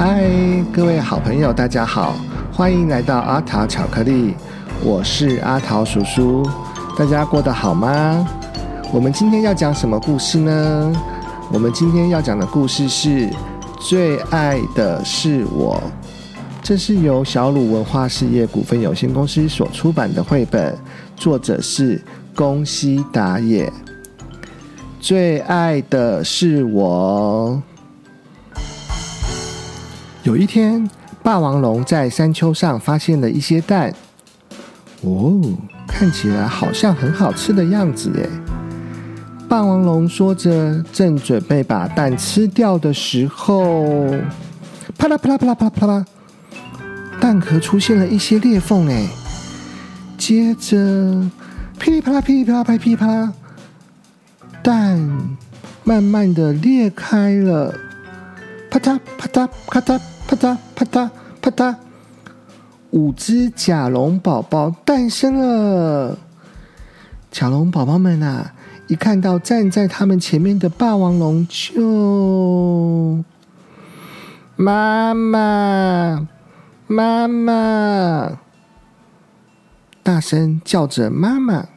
嗨，各位好朋友，大家好，欢迎来到阿桃巧克力，我是阿桃叔叔，大家过得好吗？我们今天要讲什么故事呢？我们今天要讲的故事是《最爱的是我》，这是由小鲁文化事业股份有限公司所出版的绘本，作者是宫西达也。最爱的是我。有一天，霸王龙在山丘上发现了一些蛋。哦，看起来好像很好吃的样子耶！霸王龙说着，正准备把蛋吃掉的时候，啪啦啪啦啪啦啪啦啪啦，蛋壳出现了一些裂缝哎。接着，噼里啪啦噼里啪啦噼里啪啦，蛋慢慢的裂开了，啪嗒啪嗒啪嗒。啪嗒啪嗒啪嗒，五只甲龙宝宝诞生了。甲龙宝宝们啊，一看到站在他们前面的霸王龙，就妈妈妈妈，大声叫着妈妈。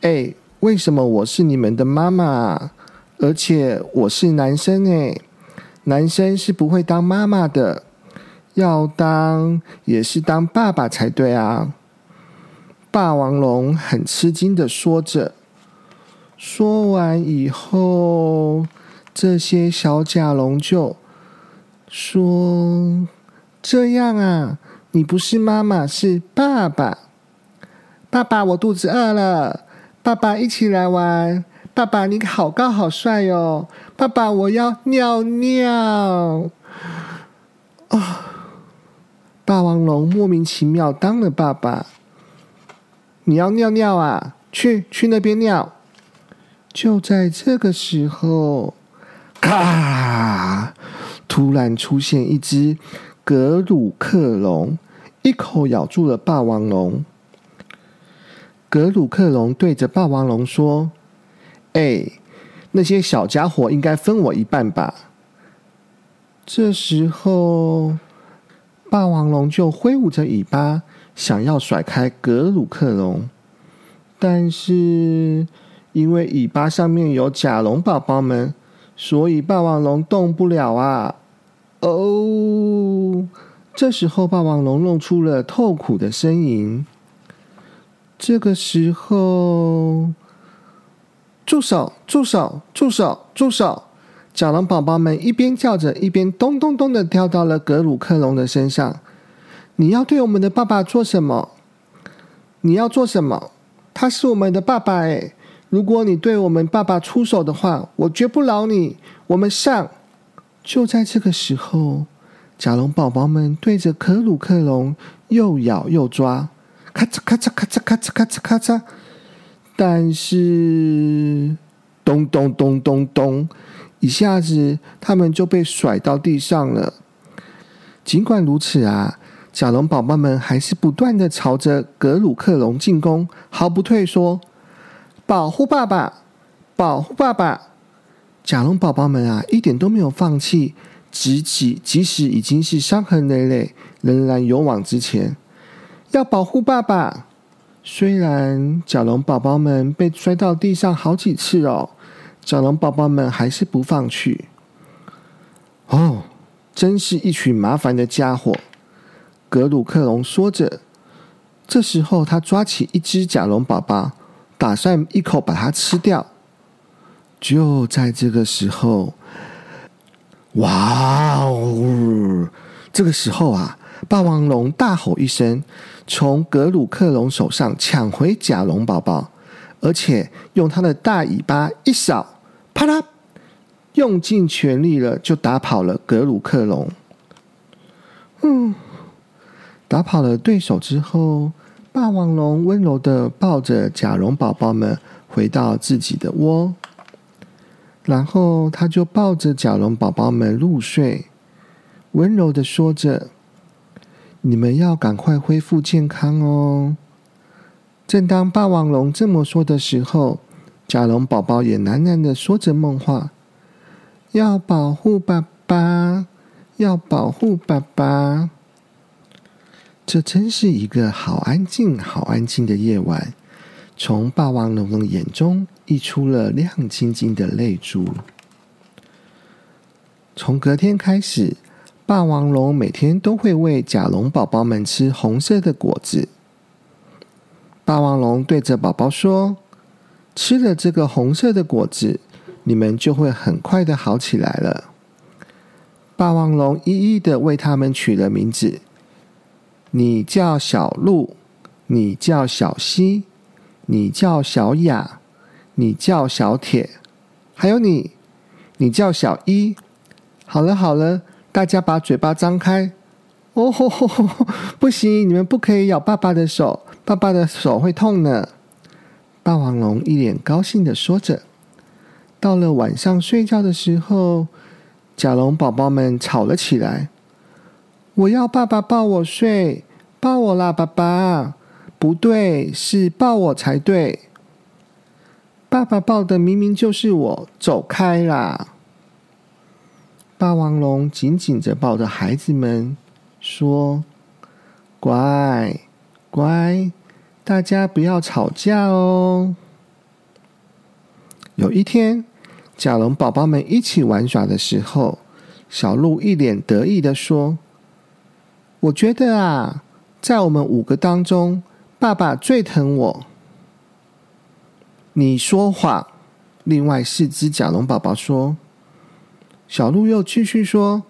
哎，为什么我是你们的妈妈？而且我是男生哎。男生是不会当妈妈的，要当也是当爸爸才对啊！霸王龙很吃惊的说着。说完以后，这些小甲龙就说：“这样啊，你不是妈妈，是爸爸。爸爸，我肚子饿了，爸爸一起来玩。爸爸，你好高好帅哟。”爸爸，我要尿尿啊！霸王龙莫名其妙当了爸爸。你要尿尿啊？去去那边尿。就在这个时候，咔！突然出现一只格鲁克龙，一口咬住了霸王龙。格鲁克龙对着霸王龙说：“哎。”那些小家伙应该分我一半吧。这时候，霸王龙就挥舞着尾巴，想要甩开格鲁克龙，但是因为尾巴上面有甲龙宝宝们，所以霸王龙动不了啊！哦，这时候霸王龙露出了痛苦的呻吟。这个时候。住手！住手！住手！住手！甲龙宝宝们一边叫着，一边咚咚咚的跳到了格鲁克龙的身上。你要对我们的爸爸做什么？你要做什么？他是我们的爸爸哎！如果你对我们爸爸出手的话，我绝不饶你！我们上！就在这个时候，甲龙宝宝们对着格鲁克龙又咬又抓，咔嚓咔嚓咔嚓咔嚓咔嚓咔嚓。但是，咚咚咚咚咚，一下子他们就被甩到地上了。尽管如此啊，甲龙宝宝们还是不断的朝着格鲁克龙进攻，毫不退缩。保护爸爸，保护爸爸！甲龙宝宝们啊，一点都没有放弃，即即即使已经是伤痕累累，仍然勇往直前，要保护爸爸。虽然甲龙宝宝们被摔到地上好几次哦，甲龙宝宝们还是不放弃。哦，真是一群麻烦的家伙！格鲁克龙说着。这时候，他抓起一只甲龙宝宝，打算一口把它吃掉。就在这个时候，哇哦！这个时候啊，霸王龙大吼一声。从格鲁克龙手上抢回甲龙宝宝，而且用它的大尾巴一扫，啪啦，用尽全力了，就打跑了格鲁克龙。嗯，打跑了对手之后，霸王龙温柔的抱着甲龙宝宝们回到自己的窝，然后他就抱着甲龙宝宝们入睡，温柔的说着。你们要赶快恢复健康哦！正当霸王龙这么说的时候，甲龙宝宝也喃喃的说着梦话：“要保护爸爸，要保护爸爸。这真是一个好安静、好安静的夜晚。从霸王龙的眼中溢出了亮晶晶的泪珠。从隔天开始，霸王龙每天都会喂甲龙宝宝们吃红色的果子。霸王龙对着宝宝说：“吃了这个红色的果子，你们就会很快的好起来了。”霸王龙一一的为他们取了名字：“你叫小鹿，你叫小溪。”你叫小雅，你叫小铁，还有你，你叫小一。好了好了，大家把嘴巴张开。哦吼吼吼，不行，你们不可以咬爸爸的手，爸爸的手会痛呢。霸王龙一脸高兴的说着。到了晚上睡觉的时候，甲龙宝宝们吵了起来。我要爸爸抱我睡，抱我啦，爸爸。不对，是抱我才对。爸爸抱的明明就是我，走开啦！霸王龙紧紧着抱着孩子们，说：“乖，乖，大家不要吵架哦。”有一天，甲龙宝宝们一起玩耍的时候，小鹿一脸得意的说：“我觉得啊，在我们五个当中。”爸爸最疼我。你说谎。另外四只甲龙宝宝说：“小鹿又继续说，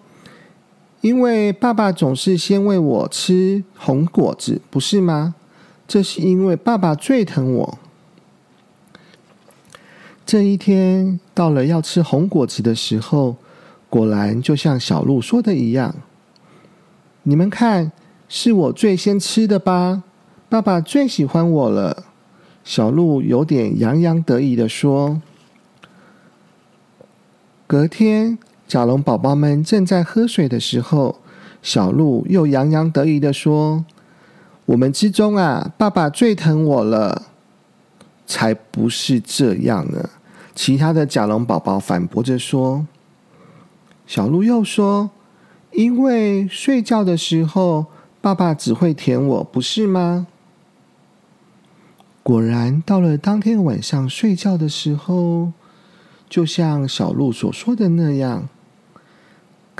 因为爸爸总是先喂我吃红果子，不是吗？这是因为爸爸最疼我。”这一天到了要吃红果子的时候，果然就像小鹿说的一样。你们看，是我最先吃的吧？爸爸最喜欢我了，小鹿有点洋洋得意的说。隔天，甲龙宝宝们正在喝水的时候，小鹿又洋洋得意的说：“我们之中啊，爸爸最疼我了。”才不是这样呢！其他的甲龙宝宝反驳着说。小鹿又说：“因为睡觉的时候，爸爸只会舔我，不是吗？”果然，到了当天晚上睡觉的时候，就像小鹿所说的那样，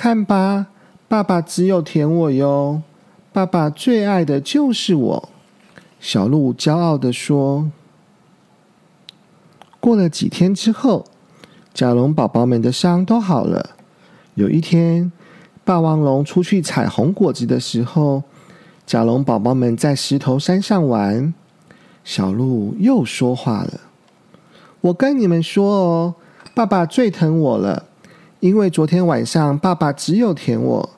看吧，爸爸只有舔我哟，爸爸最爱的就是我。小鹿骄傲的说。过了几天之后，甲龙宝宝们的伤都好了。有一天，霸王龙出去采红果子的时候，甲龙宝宝们在石头山上玩。小鹿又说话了：“我跟你们说哦，爸爸最疼我了，因为昨天晚上爸爸只有舔我，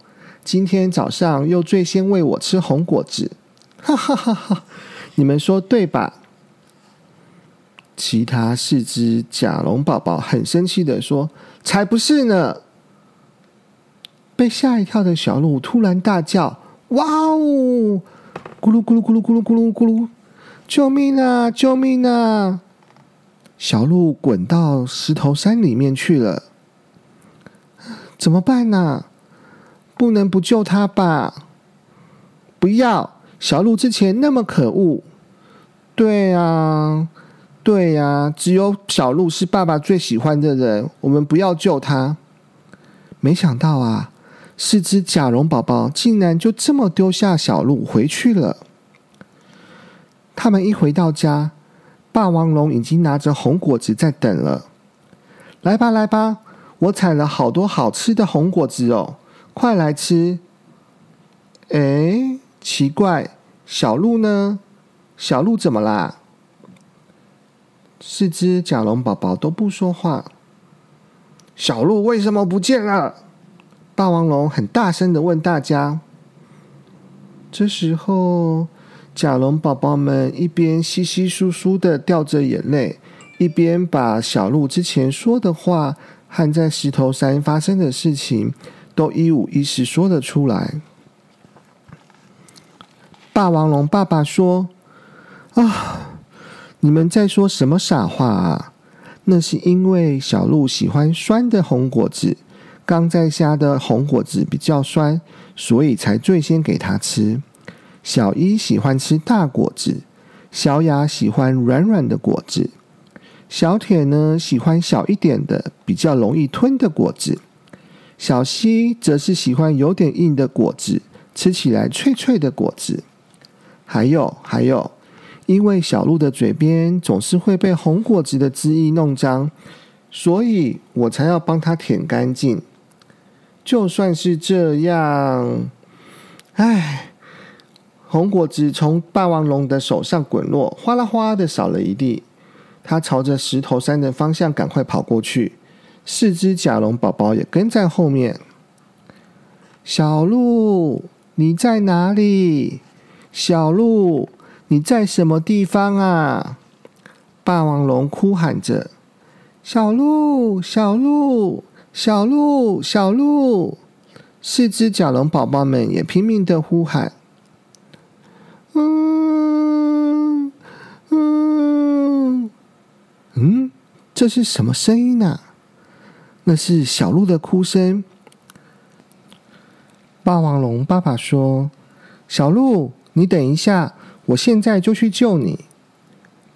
今天早上又最先喂我吃红果子，哈哈哈哈！你们说对吧？”其他四只甲龙宝宝很生气的说：“才不是呢！”被吓一跳的小鹿突然大叫：“哇哦！咕噜咕噜咕噜咕噜咕噜咕噜！”救命啊！救命啊！小鹿滚到石头山里面去了。怎么办呢？不能不救他吧？不要！小鹿之前那么可恶。对呀，对呀，只有小鹿是爸爸最喜欢的人。我们不要救他。没想到啊，四只甲龙宝宝竟然就这么丢下小鹿回去了。他们一回到家，霸王龙已经拿着红果子在等了。来吧，来吧，我采了好多好吃的红果子哦，快来吃！哎，奇怪，小鹿呢？小鹿怎么啦？四只甲龙宝宝都不说话。小鹿为什么不见了？霸王龙很大声的问大家。这时候。甲龙宝宝们一边稀稀疏疏的掉着眼泪，一边把小鹿之前说的话和在石头山发生的事情都一五一十说了出来。霸王龙爸爸说：“啊，你们在说什么傻话啊？那是因为小鹿喜欢酸的红果子，刚在下的红果子比较酸，所以才最先给他吃。小一喜欢吃大果子，小雅喜欢软软的果子，小铁呢喜欢小一点的、比较容易吞的果子，小西则是喜欢有点硬的果子，吃起来脆脆的果子。还有还有，因为小鹿的嘴边总是会被红果子的汁液弄脏，所以我才要帮它舔干净。就算是这样，唉。红果子从霸王龙的手上滚落，哗啦哗的扫了一地。他朝着石头山的方向赶快跑过去，四只甲龙宝宝也跟在后面。小鹿，你在哪里？小鹿，你在什么地方啊？霸王龙哭喊着：“小鹿，小鹿，小鹿，小鹿！”四只甲龙宝宝们也拼命的呼喊。嗯嗯嗯，这是什么声音呢？那是小鹿的哭声。霸王龙爸爸说：“小鹿，你等一下，我现在就去救你。”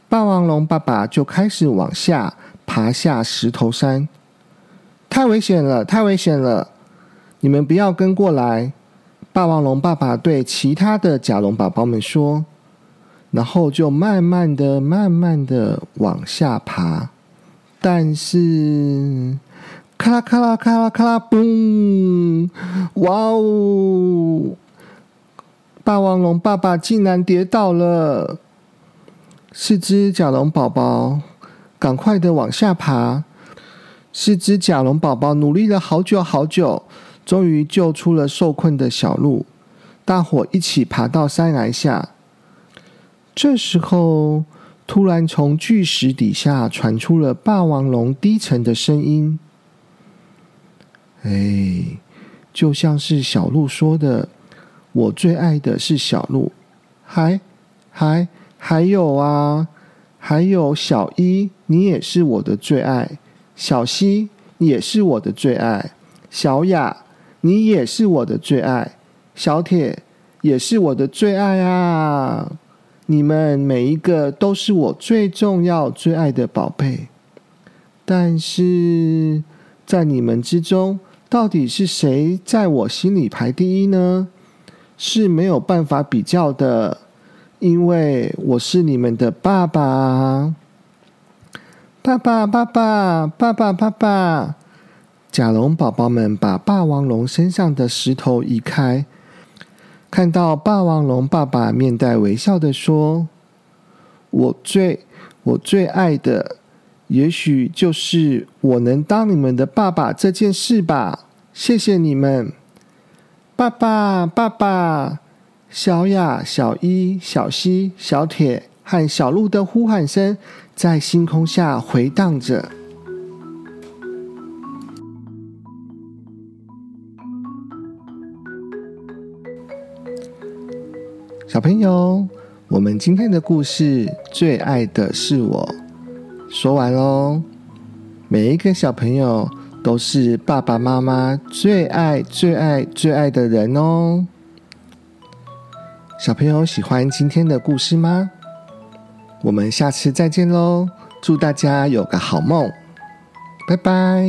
霸王龙爸爸就开始往下爬下石头山。太危险了，太危险了！你们不要跟过来。霸王龙爸爸对其他的甲龙宝宝们说，然后就慢慢的、慢慢的往下爬。但是，咔啦咔啦咔啦咔啦，嘣！哇哦！霸王龙爸爸竟然跌倒了。四只甲龙宝宝赶快的往下爬。四只甲龙宝宝努力了好久好久。终于救出了受困的小鹿，大伙一起爬到山崖下。这时候，突然从巨石底下传出了霸王龙低沉的声音：“哎，就像是小鹿说的，我最爱的是小鹿，还还还有啊，还有小一，你也是我的最爱；小西也是我的最爱；小雅。”你也是我的最爱，小铁也是我的最爱啊！你们每一个都是我最重要、最爱的宝贝。但是在你们之中，到底是谁在我心里排第一呢？是没有办法比较的，因为我是你们的爸爸。爸爸，爸爸，爸爸，爸爸。甲龙宝宝们把霸王龙身上的石头移开，看到霸王龙爸爸面带微笑的说：“我最我最爱的，也许就是我能当你们的爸爸这件事吧。谢谢你们，爸爸爸爸。”小雅、小一、小西、小铁和小鹿的呼喊声在星空下回荡着。小朋友，我们今天的故事《最爱的是我》说完喽。每一个小朋友都是爸爸妈妈最爱、最爱、最爱的人哦。小朋友喜欢今天的故事吗？我们下次再见喽！祝大家有个好梦，拜拜。